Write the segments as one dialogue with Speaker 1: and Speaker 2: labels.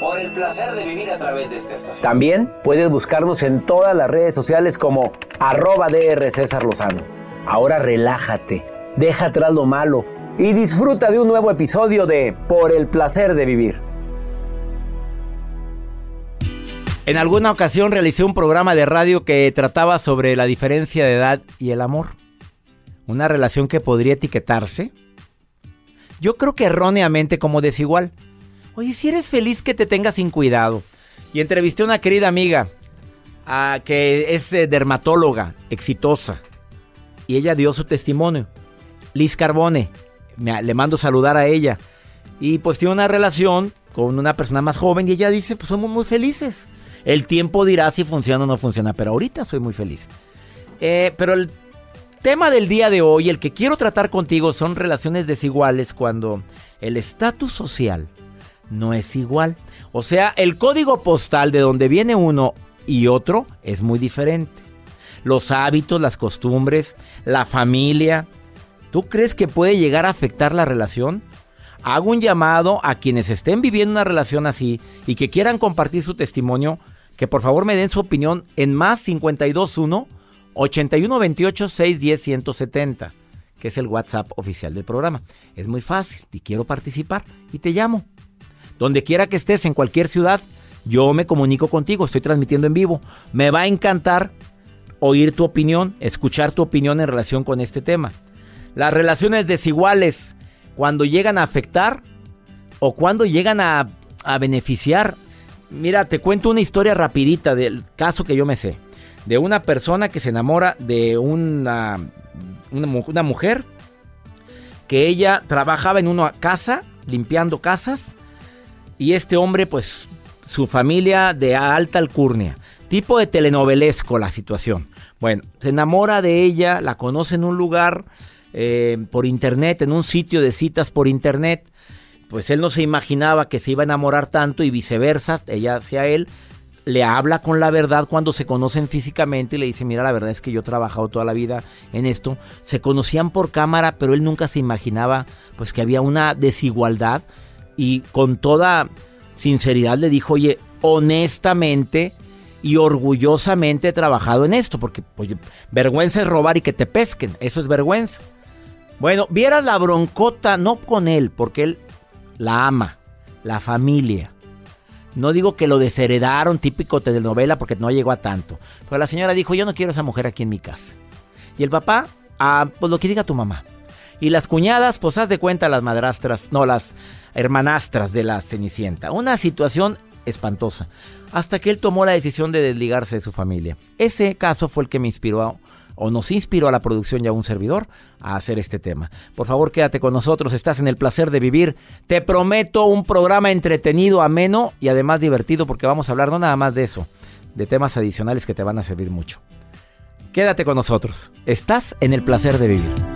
Speaker 1: por el placer de vivir a través de esta estación. También puedes buscarnos en todas las redes sociales como arroba DR César Lozano. Ahora relájate, deja atrás lo malo y disfruta de un nuevo episodio de Por el placer de vivir. En alguna ocasión realicé un programa de radio que trataba sobre la diferencia de edad y el amor. Una relación que podría etiquetarse, yo creo que erróneamente como desigual. Oye, si eres feliz que te tengas sin cuidado. Y entrevisté a una querida amiga a, que es eh, dermatóloga, exitosa. Y ella dio su testimonio. Liz Carbone. le mando saludar a ella. Y pues tiene una relación con una persona más joven y ella dice, pues somos muy felices. El tiempo dirá si funciona o no funciona, pero ahorita soy muy feliz. Eh, pero el tema del día de hoy, el que quiero tratar contigo, son relaciones desiguales cuando el estatus social no es igual. O sea, el código postal de donde viene uno y otro es muy diferente. Los hábitos, las costumbres, la familia. ¿Tú crees que puede llegar a afectar la relación? Hago un llamado a quienes estén viviendo una relación así y que quieran compartir su testimonio, que por favor me den su opinión en más 521 8128 610 170, que es el WhatsApp oficial del programa. Es muy fácil y quiero participar y te llamo. Donde quiera que estés, en cualquier ciudad, yo me comunico contigo, estoy transmitiendo en vivo. Me va a encantar oír tu opinión, escuchar tu opinión en relación con este tema. Las relaciones desiguales, cuando llegan a afectar o cuando llegan a, beneficiar. Mira, te cuento una historia rapidita del caso que yo me sé. De una persona que se enamora de una, una, mujer que ella trabajaba en una casa, limpiando casas, y este hombre, pues, su familia de alta alcurnia. Tipo de telenovelesco la situación. Bueno, se enamora de ella, la conoce en un lugar eh, por internet, en un sitio de citas por internet. Pues él no se imaginaba que se iba a enamorar tanto y viceversa, ella hacia él. Le habla con la verdad cuando se conocen físicamente y le dice, mira, la verdad es que yo he trabajado toda la vida en esto. Se conocían por cámara, pero él nunca se imaginaba pues que había una desigualdad y con toda sinceridad le dijo, oye, honestamente y orgullosamente he trabajado en esto, porque vergüenza es robar y que te pesquen, eso es vergüenza. Bueno, vieras la broncota, no con él, porque él la ama, la familia. No digo que lo desheredaron, típico telenovela, porque no llegó a tanto. Pero la señora dijo, yo no quiero esa mujer aquí en mi casa. Y el papá, ah, pues lo que diga tu mamá. Y las cuñadas, pues haz de cuenta las madrastras, no, las hermanastras de la Cenicienta. Una situación espantosa. Hasta que él tomó la decisión de desligarse de su familia. Ese caso fue el que me inspiró o nos inspiró a la producción y a un servidor a hacer este tema. Por favor, quédate con nosotros, estás en el placer de vivir. Te prometo un programa entretenido, ameno y además divertido porque vamos a hablar no nada más de eso, de temas adicionales que te van a servir mucho. Quédate con nosotros, estás en el placer de vivir.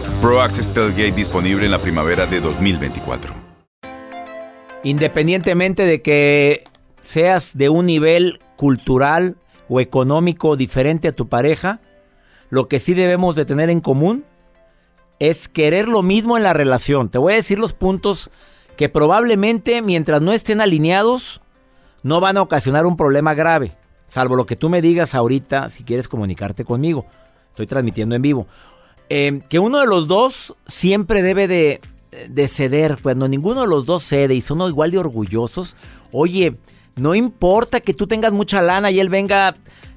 Speaker 2: Pro Access Tailgate disponible en la primavera de 2024.
Speaker 1: Independientemente de que seas de un nivel cultural o económico diferente a tu pareja, lo que sí debemos de tener en común es querer lo mismo en la relación. Te voy a decir los puntos que probablemente mientras no estén alineados no van a ocasionar un problema grave, salvo lo que tú me digas ahorita si quieres comunicarte conmigo. Estoy transmitiendo en vivo. Eh, que uno de los dos siempre debe de, de ceder. Cuando ninguno de los dos cede y son igual de orgullosos, oye, no importa que tú tengas mucha lana y él venga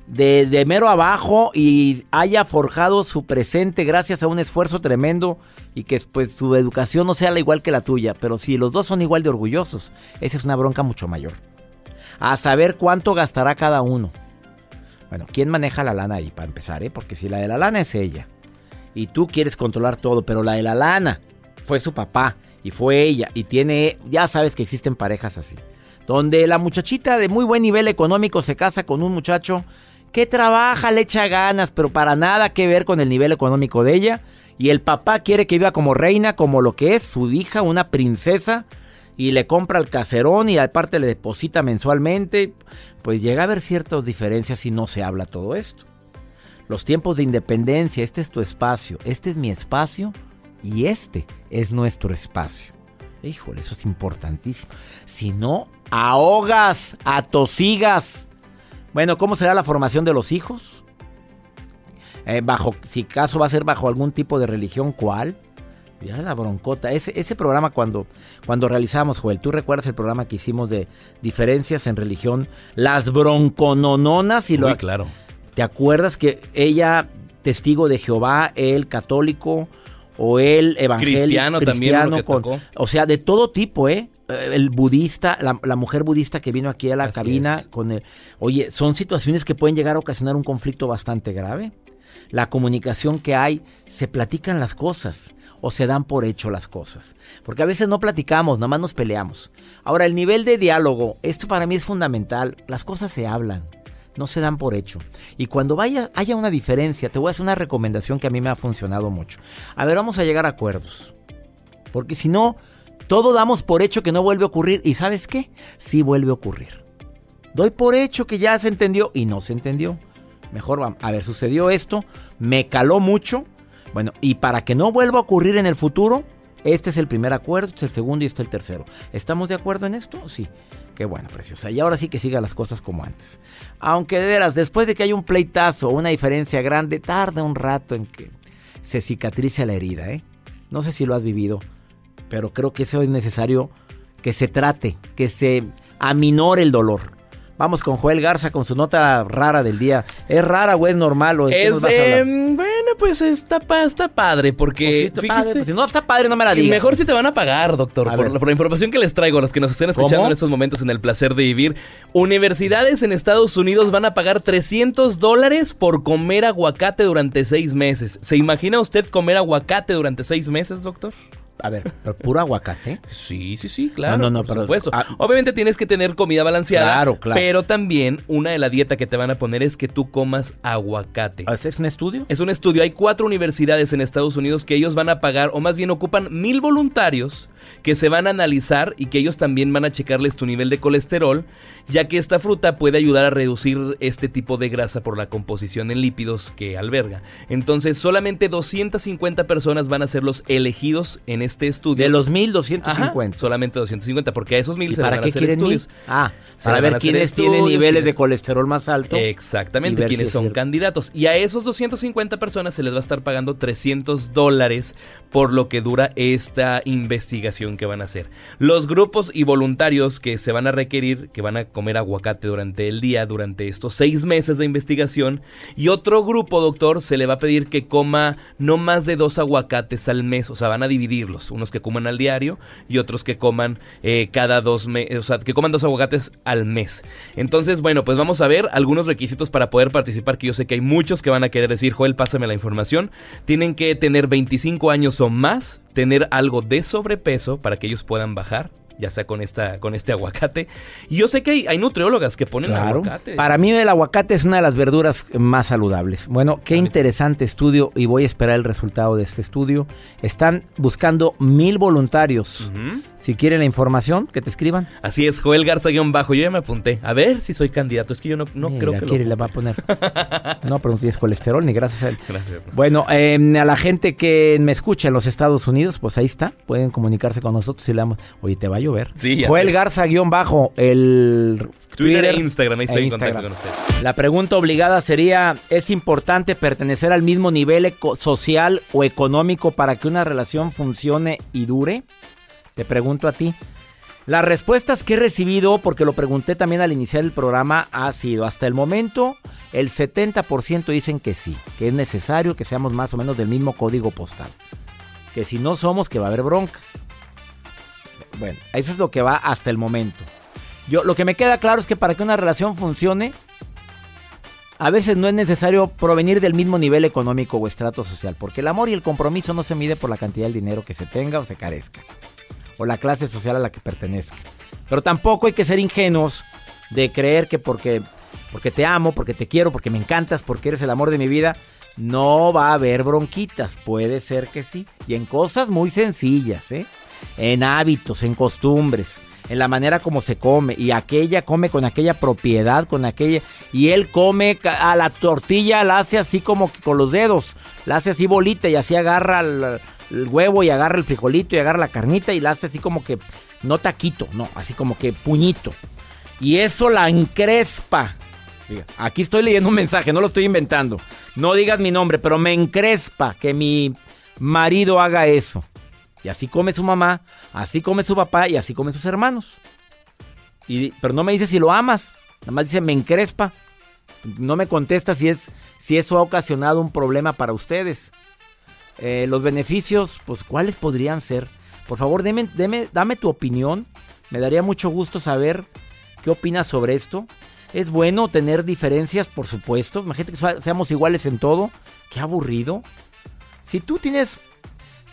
Speaker 1: de, de, mero abajo y haya forjado su presente gracias a un esfuerzo tremendo y que pues su educación no sea la igual que la tuya. Pero si los dos son igual de orgullosos, esa es una bronca mucho mayor. A saber cuánto gastará cada uno. Bueno, ¿quién maneja la lana ahí para empezar? Eh? Porque si la de la lana es ella y tú quieres controlar todo, pero la de la lana fue su papá y fue ella y tiene, ya sabes que existen parejas así, donde la muchachita de muy buen nivel económico se casa con un muchacho que trabaja, le echa ganas, pero para nada que ver con el nivel económico de ella. Y el papá quiere que viva como reina, como lo que es su hija, una princesa, y le compra el caserón y aparte le deposita mensualmente. Pues llega a haber ciertas diferencias si no se habla todo esto. Los tiempos de independencia, este es tu espacio, este es mi espacio y este es nuestro espacio. Híjole, eso es importantísimo. Si no, ahogas, atosigas. Bueno, ¿cómo será la formación de los hijos? Eh, bajo, si caso va a ser bajo algún tipo de religión, ¿cuál? Ya la broncota. Ese, ese programa cuando, cuando realizamos, Joel, ¿tú recuerdas el programa que hicimos de diferencias en religión? Las bronconononas y lo...
Speaker 3: claro.
Speaker 1: ¿Te acuerdas que ella, testigo de Jehová, él católico o él evangélico,
Speaker 3: cristiano,
Speaker 1: cristiano
Speaker 3: también,
Speaker 1: con, o sea, de todo tipo, ¿eh? El budista, la, la mujer budista que vino aquí a la
Speaker 3: Así
Speaker 1: cabina
Speaker 3: es.
Speaker 1: con el, oye, son situaciones que pueden llegar a ocasionar un conflicto bastante grave. La comunicación que hay, se platican las cosas o se dan por hecho las cosas. Porque a veces no platicamos, nada más nos peleamos. Ahora, el nivel de diálogo, esto para mí es fundamental. Las cosas se hablan, no se dan por hecho. Y cuando vaya, haya una diferencia, te voy a hacer una recomendación que a mí me ha funcionado mucho. A ver, vamos a llegar a acuerdos. Porque si no, todo damos por hecho que no vuelve a ocurrir. ¿Y sabes qué? Sí vuelve a ocurrir. Doy por hecho que ya se entendió y no se entendió. Mejor, va- a ver, sucedió esto, me caló mucho. Bueno, y para que no vuelva a ocurrir en el futuro, este es el primer acuerdo, este es el segundo y este es el tercero. ¿Estamos de acuerdo en esto? Sí. Qué bueno, preciosa. Y ahora sí que siga las cosas como antes. Aunque de veras, después de que haya un pleitazo o una diferencia grande, tarda un rato en que se cicatrice la herida, ¿eh? No sé si lo has vivido, pero creo que eso es necesario que se trate, que se aminore el dolor. Vamos con Joel Garza con su nota rara del día. ¿Es rara o es normal o
Speaker 3: Es, em, bueno, pues está, está padre
Speaker 1: Pues
Speaker 3: porque
Speaker 1: sí, está
Speaker 3: fíjese,
Speaker 1: padre, pues si no está padre, no me la
Speaker 3: y
Speaker 1: digas.
Speaker 3: mejor si te van a pagar, doctor,
Speaker 1: A
Speaker 3: por, la- por la información que les traigo a los que nos estén escuchando
Speaker 1: ¿Cómo?
Speaker 3: en estos momentos en el placer de vivir. Universidades en Estados Unidos van a pagar 300 dólares por comer aguacate durante seis meses. ¿Se imagina usted comer aguacate durante seis meses, doctor?
Speaker 1: A ver, pero puro aguacate.
Speaker 3: Sí, sí, sí, claro.
Speaker 1: No, no, no,
Speaker 3: por
Speaker 1: pero-
Speaker 3: supuesto.
Speaker 1: ah.
Speaker 3: Obviamente tienes que tener comida balanceada.
Speaker 1: Claro, claro.
Speaker 3: Pero también una de la dieta que te van a poner es que tú comas aguacate.
Speaker 1: ¿Ese ¿Es un estudio?
Speaker 3: Es un estudio, hay cuatro universidades en Estados Unidos que ellos van a pagar, o más bien ocupan mil voluntarios que se van a analizar y que ellos también van a checarles tu nivel de colesterol, ya que esta fruta puede ayudar a reducir este tipo de grasa por la composición en lípidos que alberga. Entonces, solamente 250 personas van a ser los elegidos en este estudio.
Speaker 1: De los 1250.
Speaker 3: Ajá, solamente 250, porque a esos mil
Speaker 1: ¿Y
Speaker 3: se les
Speaker 1: para
Speaker 3: van a hacer
Speaker 1: mil?
Speaker 3: estudios.
Speaker 1: Ah,
Speaker 3: Se
Speaker 1: para ver quiénes tienen niveles
Speaker 3: quiénes-
Speaker 1: de colesterol más alto.
Speaker 3: Exactamente,
Speaker 1: ver si
Speaker 3: quienes
Speaker 1: es
Speaker 3: son candidatos. Y a esos 250 personas se les va a estar pagando 300 dólares por lo que dura esta investigación que van a hacer. Los grupos y voluntarios que se van a requerir, que van a comer aguacate durante el día, durante estos seis meses de investigación. Y otro grupo, doctor, se le va a pedir que coma no más de dos aguacates al mes. O sea, van a dividirlos. Unos que coman al diario y otros que coman eh, cada dos meses. O sea, que coman dos aguacates al mes. Entonces, bueno, pues vamos a ver algunos requisitos para poder participar, que yo sé que hay muchos que van a querer decir, Joel, pásame la información. Tienen que tener 25 años o más, tener algo de sobrepeso para que ellos puedan bajar, ya sea con, esta, con este aguacate. Y yo sé que hay, hay nutriólogas que ponen
Speaker 1: Claro.
Speaker 3: aguacate.
Speaker 1: Para mí el aguacate es una de las verduras más saludables. Bueno, qué interesante estudio y voy a esperar el resultado de este estudio. Están buscando mil voluntarios. Si quieren la información, que te escriban.
Speaker 3: Así es, Joel Garza-bajo. Yo ya me apunté. A ver si soy candidato. Es que yo no, no
Speaker 1: Mira,
Speaker 3: creo que
Speaker 1: quiere,
Speaker 3: lo
Speaker 1: le va a poner. No, pero no tienes colesterol ni gracias a él.
Speaker 3: Gracias.
Speaker 1: Bueno, eh, a la gente que me escucha en los Estados Unidos, pues ahí está. Pueden comunicarse con nosotros y le damos. Oye, te va llover.
Speaker 3: Sí, ya
Speaker 1: Joel
Speaker 3: sé.
Speaker 1: Garza-bajo, el
Speaker 3: Twitter e Instagram, ahí estoy
Speaker 1: e
Speaker 3: en contacto con usted.
Speaker 1: La pregunta obligada sería, ¿es importante pertenecer al mismo nivel social o económico para que una relación funcione y dure? Te pregunto a ti. Las respuestas que he recibido, porque lo pregunté también al iniciar el programa, ha sido hasta el momento el 70% dicen que sí, que es necesario que seamos más o menos del mismo código postal. Que si no somos, que va a haber broncas. Bueno, eso es lo que va hasta el momento. Yo, lo que me queda claro es que para que una relación funcione, a veces no es necesario provenir del mismo nivel económico o estrato social, porque el amor y el compromiso no se mide por la cantidad de dinero que se tenga o se carezca, o la clase social a la que pertenezca. Pero tampoco hay que ser ingenuos de creer que porque, porque te amo, porque te quiero, porque me encantas, porque eres el amor de mi vida, no va a haber bronquitas. Puede ser que sí. Y en cosas muy sencillas, ¿eh? En hábitos, en costumbres, en la manera como se come. Y aquella come con aquella propiedad, con aquella. Y él come a la tortilla, la hace así como que con los dedos. La hace así bolita y así agarra el, huevo y agarra el frijolito y agarra la carnita y la hace así como que. No taquito, no, así como que puñito. Y eso la encrespa. Aquí estoy leyendo un mensaje, no lo estoy inventando. No digas mi nombre, pero me encrespa que mi marido haga eso. Y así come su mamá, así come su papá y así comen sus hermanos. Y, pero no me dice si lo amas, nada más dice me encrespa. No me contesta si, es, si eso ha ocasionado un problema para ustedes. Eh, los beneficios, pues ¿cuáles podrían ser? Por favor, dame tu opinión. Me daría mucho gusto saber qué opinas sobre esto. ¿Es bueno tener diferencias? Por supuesto. Imagínate que sea- seamos iguales en todo. Qué aburrido. Si tú tienes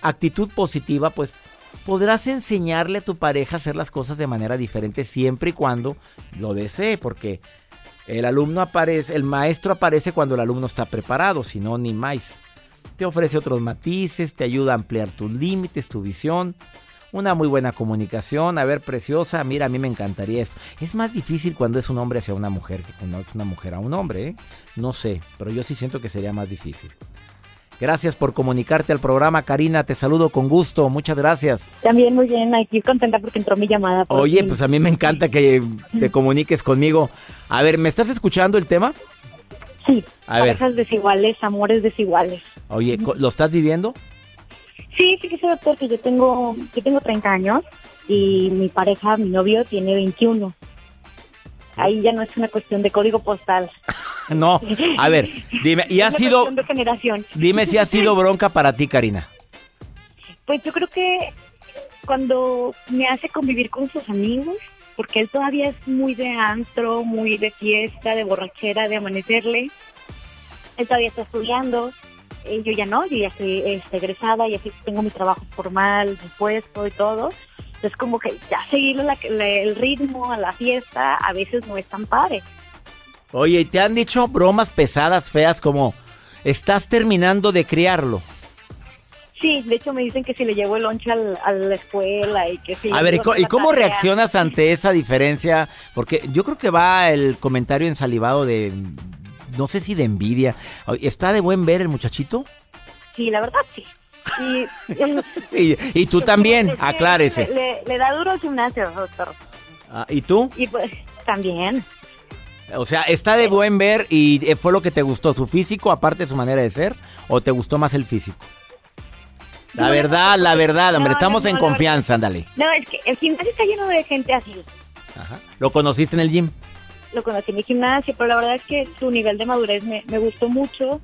Speaker 1: actitud positiva, pues podrás enseñarle a tu pareja a hacer las cosas de manera diferente siempre y cuando lo desee, porque el alumno aparece, el maestro aparece cuando el alumno está preparado, si no, ni más. Te ofrece otros matices, te ayuda a ampliar tus límites, tu visión. Una muy buena comunicación. A ver, preciosa, mira, a mí me encantaría esto. Es más difícil cuando es un hombre hacia una mujer que cuando es una mujer a un hombre, ¿eh? No sé, pero yo sí siento que sería más difícil. Gracias por comunicarte al programa, Karina. Te saludo con gusto. Muchas gracias.
Speaker 4: También muy bien, aquí contenta porque entró mi llamada.
Speaker 1: Oye, pues a mí me encanta que te comuniques conmigo. A ver, ¿me estás escuchando el tema?
Speaker 4: Sí,
Speaker 1: A ver.
Speaker 4: parejas desiguales, amores desiguales.
Speaker 1: Oye, ¿lo estás viviendo?
Speaker 4: Sí, fíjese doctor que yo tengo, yo tengo 30 años y mi pareja, mi novio, tiene 21. Ahí ya no es una cuestión de código postal.
Speaker 1: No. A ver, dime, ¿y
Speaker 4: es
Speaker 1: ha
Speaker 4: una
Speaker 1: sido,
Speaker 4: de generación.
Speaker 1: dime si ha sido bronca para ti, Karina?
Speaker 4: Pues yo creo que cuando me hace convivir con sus amigos, porque él todavía es muy de antro, muy de fiesta, de borrachera, de amanecerle. Él todavía está estudiando. eh, yo ya no, yo ya estoy este, egresada, ya tengo mi trabajo formal, mi puesto y todo. Entonces como que ya seguirle la- la- el ritmo a la fiesta a veces no es tan padre.
Speaker 1: Oye, ¿y te han dicho bromas pesadas, feas, como estás terminando de criarlo?
Speaker 4: Sí, de hecho me dicen que si le llevo el lonche al- a la escuela y que si...
Speaker 1: A ver, ¿y, cómo
Speaker 4: tarea.
Speaker 1: reaccionas ante esa diferencia? Porque yo creo que va el comentario ensalivado de, no sé si de envidia. ¿Está de buen ver el muchachito?
Speaker 4: Sí, la verdad sí. Y,
Speaker 1: Y, y tú también, aclárese.
Speaker 4: Le, le da duro al gimnasio, doctor.
Speaker 1: Ah, ¿Y tú?
Speaker 4: Y pues también.
Speaker 1: O sea, está de buen ver y eh, fue lo que te gustó, su físico, aparte de su manera de ser, o te gustó más el físico. La
Speaker 4: No,
Speaker 1: verdad, la verdad, hombre,
Speaker 4: no,
Speaker 1: estamos
Speaker 4: no,
Speaker 1: en confianza, ándale.
Speaker 4: No, es que el gimnasio está lleno de gente así.
Speaker 1: Ajá. ¿Lo conociste en el gym?
Speaker 4: Lo conocí en mi gimnasio, pero la verdad es que su nivel de madurez me, me gustó mucho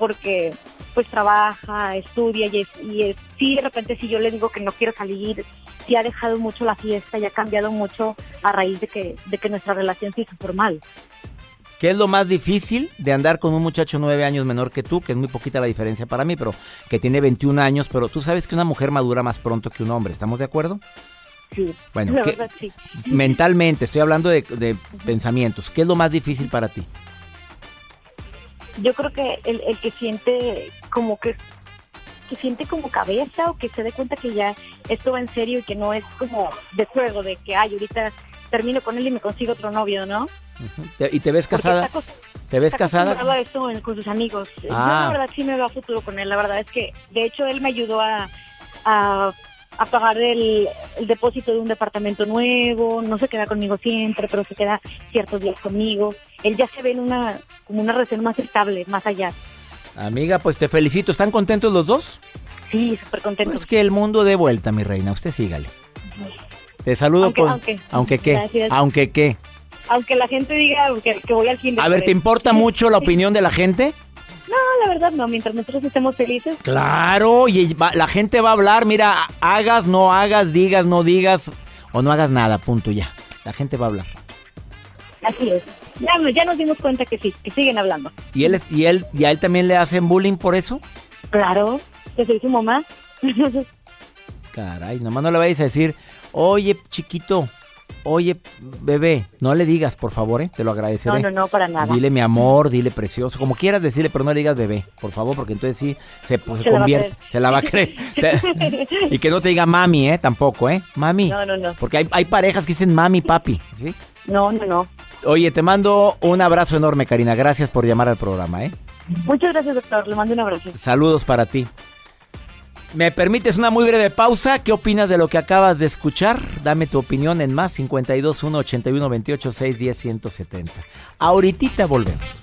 Speaker 4: porque pues trabaja, estudia y, es, y es, sí, de repente si yo le digo que no quiero salir, sí ha dejado mucho la fiesta y ha cambiado mucho a raíz de que, de que nuestra relación se hizo formal.
Speaker 1: ¿Qué es lo más difícil de andar con un muchacho nueve años menor que tú? Que es muy poquita la diferencia para mí, pero que tiene 21 años, pero tú sabes que una mujer madura más pronto que un hombre, ¿estamos de acuerdo?
Speaker 4: Sí,
Speaker 1: Bueno,
Speaker 4: la
Speaker 1: ¿qué-
Speaker 4: verdad sí.
Speaker 1: Mentalmente, estoy hablando de, de pensamientos. ¿Qué es lo más difícil para ti?
Speaker 4: Yo creo que el, el que siente como que que siente como cabeza o que se dé cuenta que ya esto va en serio y que no es como de juego, de que, ay, ahorita termino con él y me consigo otro novio, ¿no?
Speaker 1: Te- ¿Y te ves casada?
Speaker 4: está
Speaker 1: ¿Te ves
Speaker 4: está
Speaker 1: casada?
Speaker 4: a esto con sus amigos. Yo
Speaker 1: Ah.
Speaker 4: la verdad sí me veo a futuro con él. La verdad es que, de hecho, él me ayudó a, a, a pagar el, el depósito de un departamento nuevo. No se queda conmigo siempre, pero se queda ciertos días conmigo. Él ya se ve en una como una relación más estable, más allá.
Speaker 1: Amiga, pues te felicito. ¿Están contentos los dos?
Speaker 4: Sí, súper contento.
Speaker 1: Pues que el mundo dé vuelta, mi reina. Usted sígale. Te saludo
Speaker 4: Aunque-
Speaker 1: con...
Speaker 4: aunque.
Speaker 1: Aunque qué.
Speaker 4: Gracias.
Speaker 1: Aunque qué.
Speaker 4: Aunque la gente diga que, que voy al kinder.
Speaker 1: A ver, ¿te importa mucho la opinión de la gente?
Speaker 4: No, la verdad no. Mientras nosotros estemos felices,
Speaker 1: Claro, y va- la gente va a hablar, mira, hagas, no hagas, digas, no digas, o no hagas nada, punto ya. La gente va a hablar.
Speaker 4: así es. Ya, ya nos dimos cuenta que sí, que siguen hablando.
Speaker 1: ¿Y él, es, y él, y a él también le hacen bullying por eso?
Speaker 4: Claro, que soy su mamá.
Speaker 1: Caray, nomás no le vayas a decir, oye, chiquito, oye, bebé, no le digas, por favor, ¿eh? te lo
Speaker 4: No,
Speaker 1: agradeceré.
Speaker 4: no, no, para nada.
Speaker 1: Dile mi amor, dile precioso, como quieras decirle, pero no le digas bebé, por favor, porque entonces sí se, pues, se convierte, se la va a creer. Y que no te diga mami, ¿eh? Tampoco, ¿eh? Mami.
Speaker 4: No, no, no.
Speaker 1: Porque hay, hay parejas que dicen mami, papi, ¿sí?
Speaker 4: No, no, no.
Speaker 1: Oye, te mando un abrazo enorme, Karina. Gracias por llamar al programa, ¿eh?
Speaker 4: Muchas gracias, doctor. Le mando un abrazo.
Speaker 1: Saludos para ti. ¿Me permites una muy breve pausa? ¿Qué opinas de lo que acabas de escuchar? Dame tu opinión en más 52 1 81 28 6 10 170. Ahorita volvemos.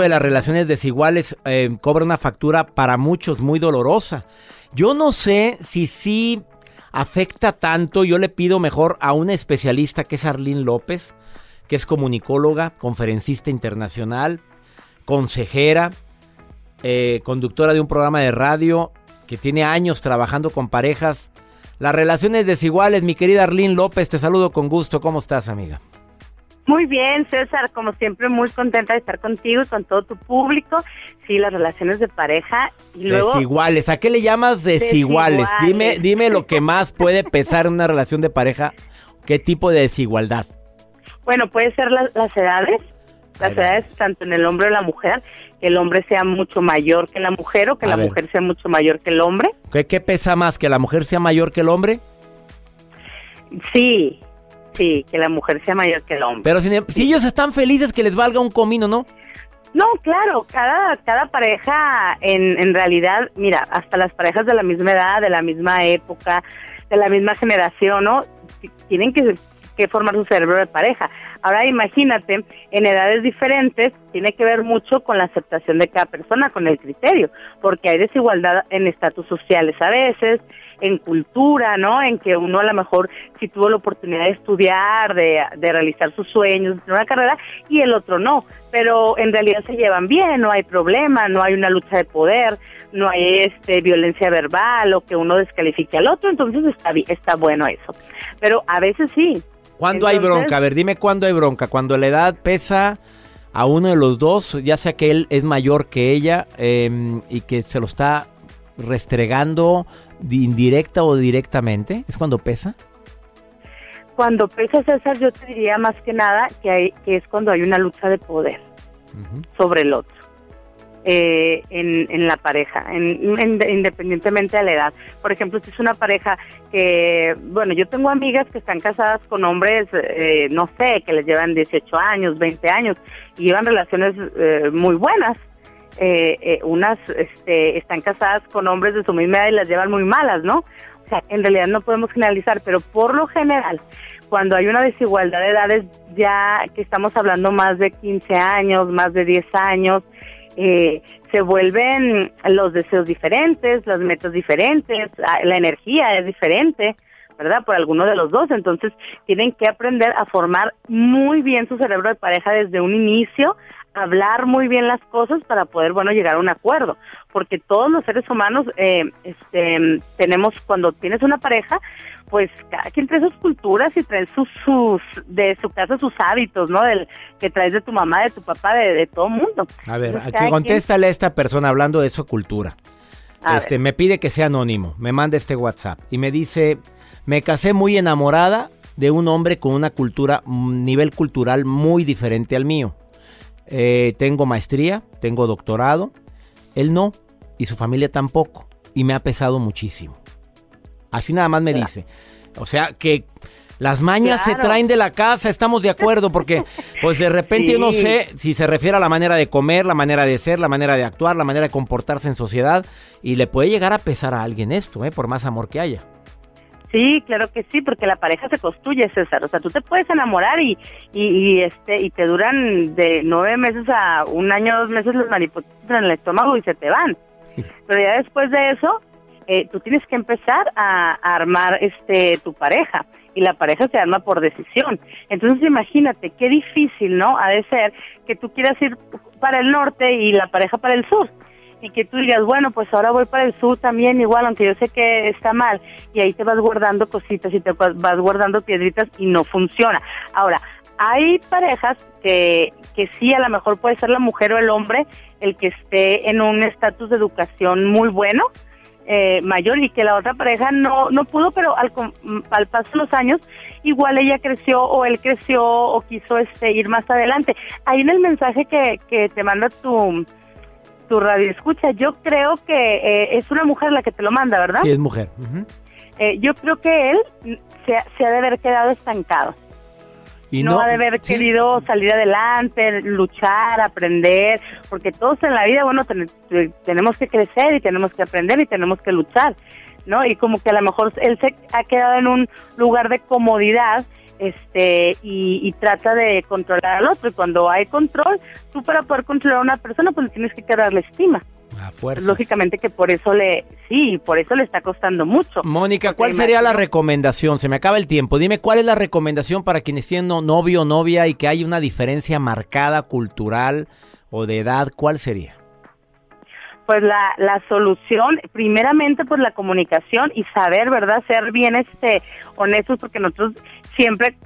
Speaker 1: De las relaciones desiguales eh, cobra una factura para muchos muy dolorosa. Yo no sé si sí afecta tanto. Yo le pido mejor a una especialista que es Arlene López, que es comunicóloga, conferencista internacional, consejera, eh, conductora de un programa de radio que tiene años trabajando con parejas. Las relaciones desiguales, mi querida Arlene López, te saludo con gusto. ¿Cómo estás, amiga?
Speaker 5: Muy bien, César, como siempre, muy contenta de estar contigo y con todo tu público. Sí, las relaciones de pareja y luego...
Speaker 1: Desiguales. ¿A qué le llamas desiguales?
Speaker 5: Desiguales.
Speaker 1: Dime, dime lo que más puede pesar en una relación de pareja. ¿Qué tipo de desigualdad?
Speaker 5: Bueno, puede ser la- las edades, las edades tanto en el hombre o la mujer, que el hombre sea mucho mayor que la mujer o que
Speaker 1: A
Speaker 5: la
Speaker 1: ver.
Speaker 5: mujer sea mucho mayor que el hombre.
Speaker 1: ¿Qué, qué pesa más? ¿Que la mujer sea mayor que el hombre?
Speaker 5: Sí, sí, que la mujer sea mayor que el hombre.
Speaker 1: Pero si, si ellos están felices, que les valga un comino, ¿no?
Speaker 5: No, claro, cada, cada pareja en, en realidad, mira, hasta las parejas de la misma edad, de la misma época, de la misma generación, ¿no? Tienen que, que formar su cerebro de pareja. Ahora imagínate, en edades diferentes, tiene que ver mucho con la aceptación de cada persona, con el criterio, porque hay desigualdad en estatus sociales a veces, en cultura, ¿no? En que uno a lo mejor si tuvo la oportunidad de estudiar, de, de realizar sus sueños, de una carrera, y el otro no. Pero en realidad se llevan bien, no hay problema, no hay una lucha de poder, no hay este violencia verbal o que uno descalifique al otro, entonces está, está bueno eso. Pero a veces sí.
Speaker 1: ¿Cuándo hay bronca? A ver, dime cuándo hay bronca. Cuando la edad pesa a uno de los dos, ya sea que él es mayor que ella eh, y que se lo está restregando indirecta o directamente? ¿Es cuando pesa?
Speaker 5: Cuando pesa, César, yo te diría más que nada que, hay, que es cuando hay una lucha de poder sobre el otro. Eh, en, en, la pareja, en, independientemente de la edad. Por ejemplo, si es una pareja que, bueno, yo tengo amigas que están casadas con hombres, eh, no sé, que les llevan 18 años, 20 años, y llevan relaciones eh, muy buenas. Eh, eh, unas este, están casadas con hombres de su misma edad y las llevan muy malas, ¿no? O sea, en realidad no podemos generalizar, pero por lo general, cuando hay una desigualdad de edades, ya que estamos hablando más de 15 años, más de 10 años, eh, se vuelven los deseos diferentes, las metas diferentes, la energía es diferente, ¿verdad? Por alguno de los dos. Entonces, tienen que aprender a formar muy bien su cerebro de pareja desde un inicio, hablar muy bien las cosas para poder, bueno, llegar a un acuerdo. Porque todos los seres humanos eh, este, tenemos, cuando tienes una pareja, pues cada quien trae sus culturas y trae sus, sus de su casa sus hábitos, ¿no? Del que traes de tu mamá, de tu papá, de, de todo mundo.
Speaker 1: A ver, aquí contéstale a esta persona hablando de su cultura. este, me pide que sea anónimo, me manda este WhatsApp y me dice, me casé muy enamorada de un hombre con una cultura, un nivel cultural muy diferente al mío. Eh, tengo maestría, tengo doctorado. Él no, y su familia tampoco. Y me ha pesado muchísimo. Así nada más me dice. O sea que las mañas se traen de la casa, estamos de acuerdo, porque pues de repente yo no sé si se refiere a la manera de comer, la manera de ser, la manera de actuar, la manera de comportarse en sociedad, y le puede llegar a pesar a alguien esto, ¿eh? por más amor que haya.
Speaker 5: Sí, claro que sí, porque la pareja se construye, César. O sea, tú te puedes enamorar y, y, este y te duran de nueve meses a un año, dos meses los mariposas en el estómago y se te van. Pero ya después de eso, eh, tú tienes que empezar a, armar este tu pareja y la pareja se arma por decisión. Entonces imagínate qué difícil, ¿no? Ha de ser que tú quieras ir para el norte y la pareja para el sur y que tú digas, bueno, pues ahora voy para el sur también igual, aunque yo sé que está mal, y ahí te vas guardando cositas y te vas guardando piedritas y no funciona. Ahora, hay parejas que, que sí, a lo mejor puede ser la mujer o el hombre el que esté en un estatus de educación muy bueno, eh, mayor y que la otra pareja no no pudo, pero al, al paso de los años igual ella creció o él creció o quiso este ir más adelante. Ahí en el mensaje que, que te manda tu tu radio escucha. Yo creo que eh, es una mujer la que te lo manda, ¿verdad?
Speaker 1: Sí, es mujer.
Speaker 5: eh, yo creo que él se, se, ha de haber quedado estancado. Y no, ha de haber querido salir adelante, luchar, aprender, porque todos en la vida, bueno, tenemos que crecer y tenemos que aprender y tenemos que luchar, ¿no? Y como que a lo mejor él se ha quedado en un lugar de comodidad este y, trata de controlar al otro. Y cuando hay control tú para poder controlar a una persona pues tienes que la estima. Lógicamente que por eso le sí por eso le está costando mucho.
Speaker 1: Mónica cuál sería la recomendación se me acaba el tiempo. Dime cuál es la recomendación para quienes siendo novio o novia y que hay una diferencia marcada cultural o de edad cuál sería
Speaker 5: pues la, la solución, primeramente pues la comunicación y saber, ¿verdad? Ser bien este honestos porque nosotros siempre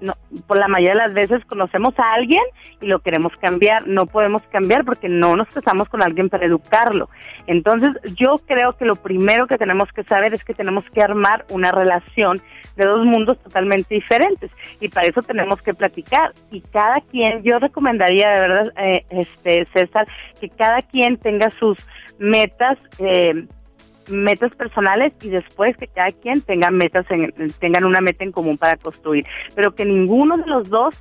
Speaker 5: no, por la mayoría de las veces conocemos a alguien y lo queremos cambiar. No podemos cambiar porque no nos casamos con alguien para educarlo. Entonces, yo creo que lo primero que tenemos que saber es que tenemos que armar una relación de dos mundos totalmente diferentes y para eso tenemos que platicar y cada quien, yo recomendaría de verdad, eh, este César, que cada quien tenga sus metas. Eh, metas personales y después que cada quien tenga metas en, tengan una meta en común para construir, pero que ninguno de los dos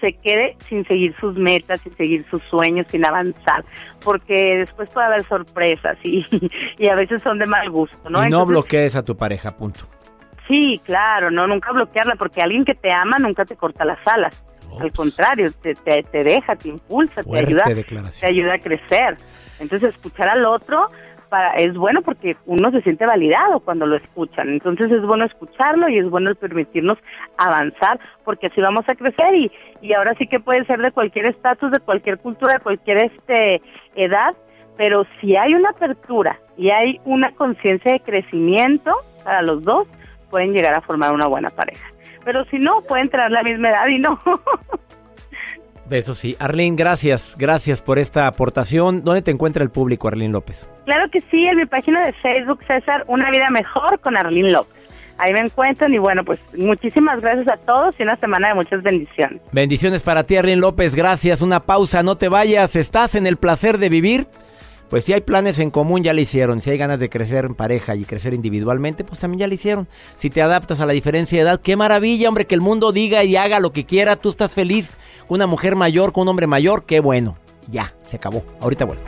Speaker 5: se quede sin seguir sus metas, sin seguir sus sueños, sin avanzar, porque después puede haber sorpresas y, y a veces son de mal gusto, ¿no?
Speaker 1: Y no bloquees a tu pareja, punto.
Speaker 5: Sí, claro, no, nunca bloquearla, porque alguien que te ama nunca te corta las alas. Al contrario, te, te, te, deja, te impulsa, te ayuda, te ayuda a crecer. Entonces, escuchar al otro para, es bueno porque uno se siente validado cuando lo escuchan. Entonces es bueno escucharlo y es bueno permitirnos avanzar porque así vamos a crecer y, y ahora sí que puede ser de cualquier estatus, de cualquier cultura, de cualquier este edad, pero si hay una apertura y hay una conciencia de crecimiento para los dos, pueden llegar a formar una buena pareja. Pero si no, pueden tener la misma edad y no.
Speaker 1: Eso sí. Arlene, gracias. Gracias por esta aportación. ¿Dónde te encuentra el público, Arlene López?
Speaker 5: Claro que sí, en mi página de Facebook, César, Una Vida Mejor con Arlene López. Ahí me encuentran y bueno, pues muchísimas gracias a todos y una semana de muchas bendiciones.
Speaker 1: Bendiciones para ti, Arlene López. Gracias. Una pausa, no te vayas. ¿Estás en el placer de vivir? Pues si hay planes en común, ya lo hicieron. Si hay ganas de crecer en pareja y crecer individualmente, pues también ya lo hicieron. Si te adaptas a la diferencia de edad, qué maravilla, hombre, que el mundo diga y haga lo que quiera. Tú estás feliz con una mujer mayor, con un hombre mayor, qué bueno. Ya, se acabó. Ahorita vuelvo.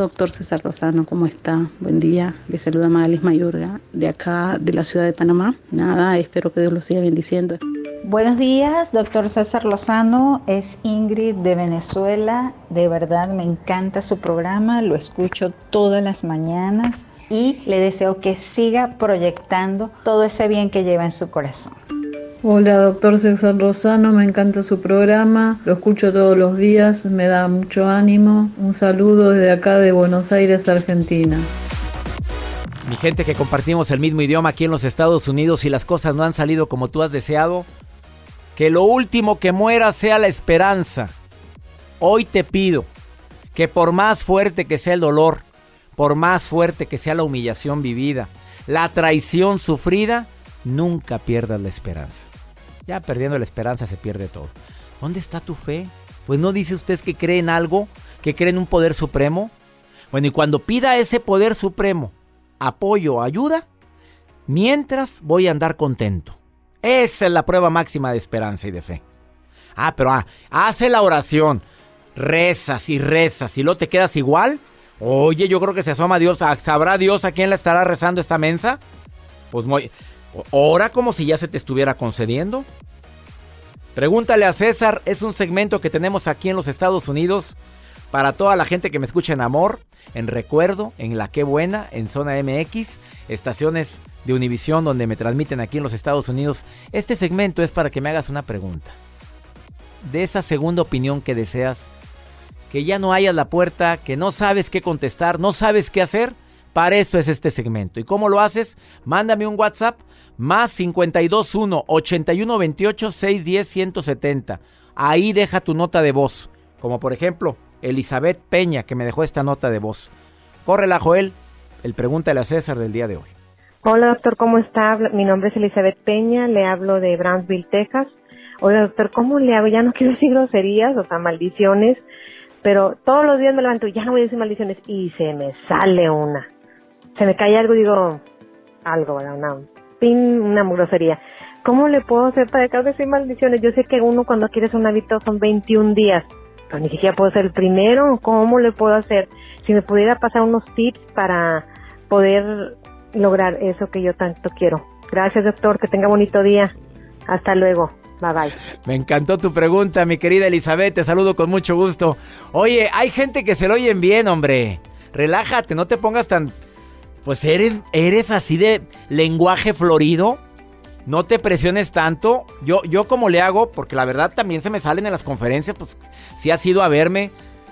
Speaker 6: Doctor César Rosano, ¿cómo está? Buen día. Le saluda Magalis Mayorga, de acá, de la ciudad de Panamá. Nada, espero que Dios lo siga bendiciendo.
Speaker 7: Buenos días, doctor César Lozano. Es Ingrid de Venezuela. De verdad me encanta su programa, lo escucho todas las mañanas y le deseo que siga proyectando todo ese bien que lleva en su corazón.
Speaker 8: Hola, doctor César Rosano, me encanta su programa, lo escucho todos los días, me da mucho ánimo. Un saludo desde acá de Buenos Aires, Argentina.
Speaker 1: Mi gente que compartimos el mismo idioma aquí en los Estados Unidos y las cosas no han salido como tú has deseado, que lo último que muera sea la esperanza. Hoy te pido que por más fuerte que sea el dolor, por más fuerte que sea la humillación vivida, la traición sufrida, nunca pierdas la esperanza. Ya perdiendo la esperanza se pierde todo. ¿Dónde está tu fe? Pues no dice usted que cree en algo, que cree en un poder supremo. Bueno, y cuando pida ese poder supremo apoyo, ayuda, mientras voy a andar contento. Esa es la prueba máxima de esperanza y de fe. Ah, pero ah, hace la oración, rezas y rezas y luego te quedas igual. Oye, yo creo que se asoma Dios. ¿Sabrá Dios a quién le estará rezando esta mensa? Pues muy, Ora como si ya se te estuviera concediendo. Pregúntale a César, es un segmento que tenemos aquí en los Estados Unidos para toda la gente que me escucha en Amor, en Recuerdo, en La Qué Buena, en Zona MX, estaciones de Univisión donde me transmiten aquí en los Estados Unidos. Este segmento es para que me hagas una pregunta. De esa segunda opinión que deseas, que ya no hayas la puerta, que no sabes qué contestar, no sabes qué hacer, para esto es este segmento. ¿Y cómo lo haces? Mándame un WhatsApp más 521 8128 610 170. Ahí deja tu nota de voz. Como por ejemplo, Elizabeth Peña que me dejó esta nota de voz. Córrela, Joel. El pregúntale a César del día de hoy.
Speaker 9: Hola, doctor, ¿cómo está? Mi nombre es Elizabeth Peña, le hablo de Brownsville, Texas. Oiga, doctor, ¿cómo le hago? Ya no quiero decir groserías, o sea, maldiciones, pero todos los días me levanto y ya no voy a decir maldiciones y se me sale una se me cae algo, digo, algo, ¿verdad? Una, una grosería. ¿Cómo le puedo hacer para dejar de decir maldiciones? Yo sé que uno cuando quiere hacer un hábito son 21 días, pero ni siquiera puedo ser el primero. ¿Cómo le puedo hacer? Si me pudiera pasar unos tips para poder lograr eso que yo tanto quiero. Gracias, doctor. Que tenga bonito día. Hasta luego. Bye bye.
Speaker 1: Me encantó tu pregunta, mi querida Elizabeth. Te saludo con mucho gusto. Oye, hay gente que se lo oyen bien, hombre. Relájate, no te pongas tan pues eres, eres así de lenguaje florido. No te presiones tanto. Yo, yo como le hago, porque la verdad también se me salen en las conferencias, pues si has ido a verme,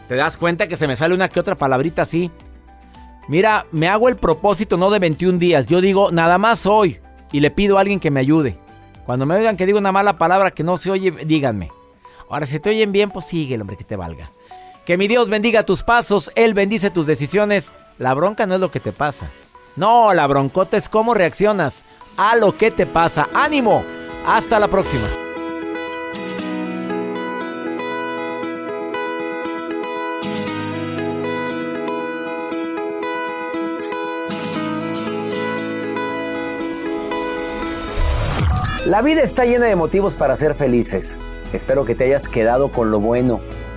Speaker 1: te das cuenta que se me sale una que otra palabrita así. Mira, me hago el propósito no de 21 días, yo digo nada más hoy y le pido a alguien que me ayude. Cuando me oigan que digo una mala palabra que no se oye, díganme. Ahora, si te oyen bien, pues sigue el hombre que te valga. Que mi Dios bendiga tus pasos, Él bendice tus decisiones. La bronca no es lo que te pasa. No, la broncota es cómo reaccionas.
Speaker 10: a lo que te pasa. ¡Ánimo! Hasta la próxima. La vida está llena de motivos para ser felices. Espero que te hayas quedado con lo bueno